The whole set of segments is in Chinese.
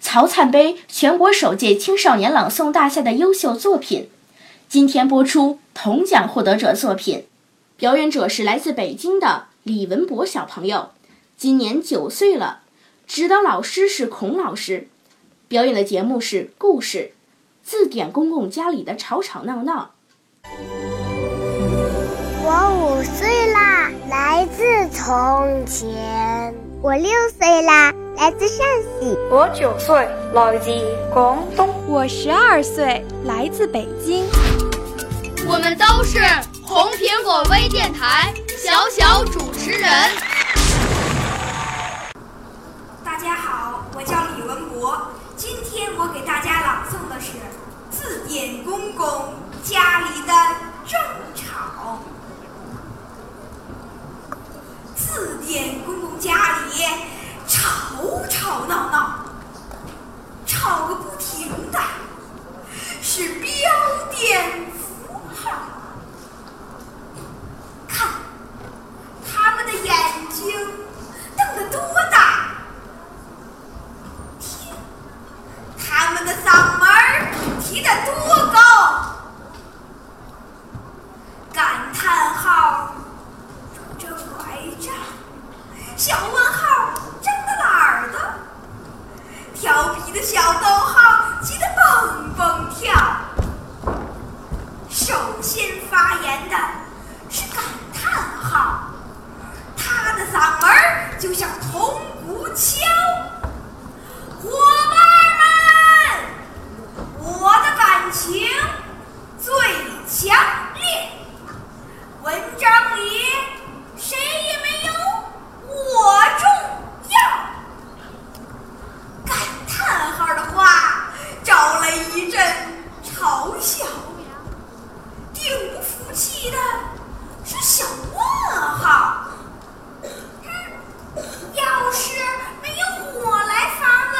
曹灿杯全国首届青少年朗诵大赛的优秀作品。今天播出铜奖获得者作品，表演者是来自北京的李文博小朋友，今年九岁了，指导老师是孔老师，表演的节目是故事《字典公公家里的吵吵闹闹》。我五岁啦，来自从前；我六岁啦，来自陕西；我九岁，来自广东；我十二岁，来自北京。我们都是红苹果微电台小小主持人。大家好，我叫李文博，今天我给大家朗诵的是《字典公公家里的争吵》。字典公公家里吵吵闹闹，吵个不停的，是标点符号。看，他们的眼睛瞪得多大！听，他们的嗓门儿提得多高！感叹号正怀着，小问号睁大了耳朵，调皮的小逗号急得蹦蹦跳。首先发言的是感叹号，他的嗓门就像铜鼓敲。伙伴们，我的感情最强烈。文章里谁也没有我重要。感叹号的话招来一阵嘲笑。顶不服气的是小问号。哼，要是没有我来发问，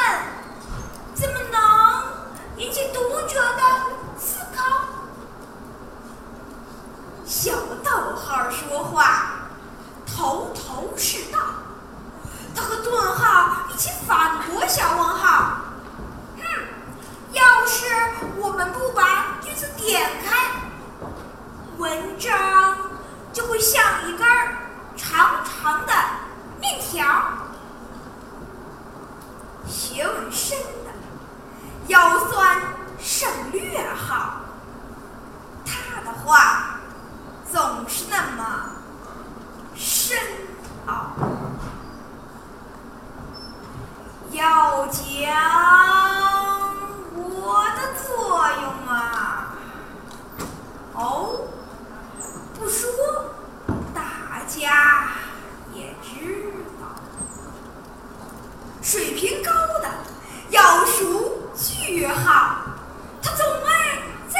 怎么能引起读者的思考？小逗号说话头头是道，他和顿号一起反驳小问号。哼，要是我们不把句子点开，文章就会你想一个长长的面条。学问深的要算省略号，他的话总是那么深奥。要讲我的作用啊，哦，不说大家也知道。水平高的要数句号，他总爱在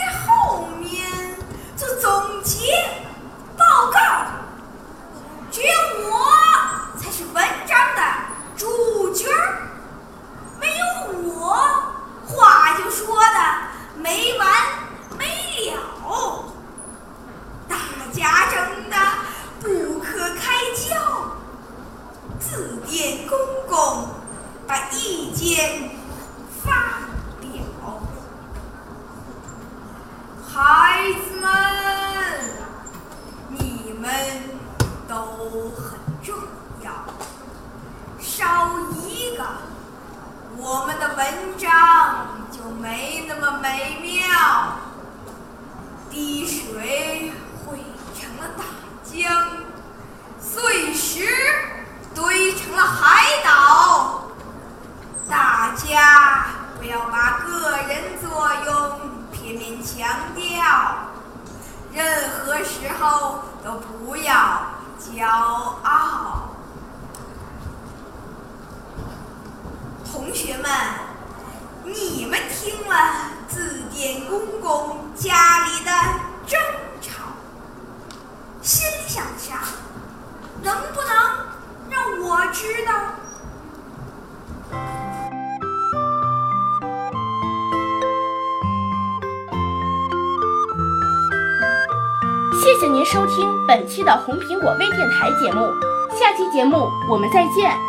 文章就没那么美妙。滴水汇成了大江，碎石堆成了海岛。大家不要把个人作用片面强调，任何时候都不要骄傲。同学，们听了字典公公家里的争吵，心里想啥？能不能让我知道？谢谢您收听本期的红苹果微电台节目，下期节目我们再见。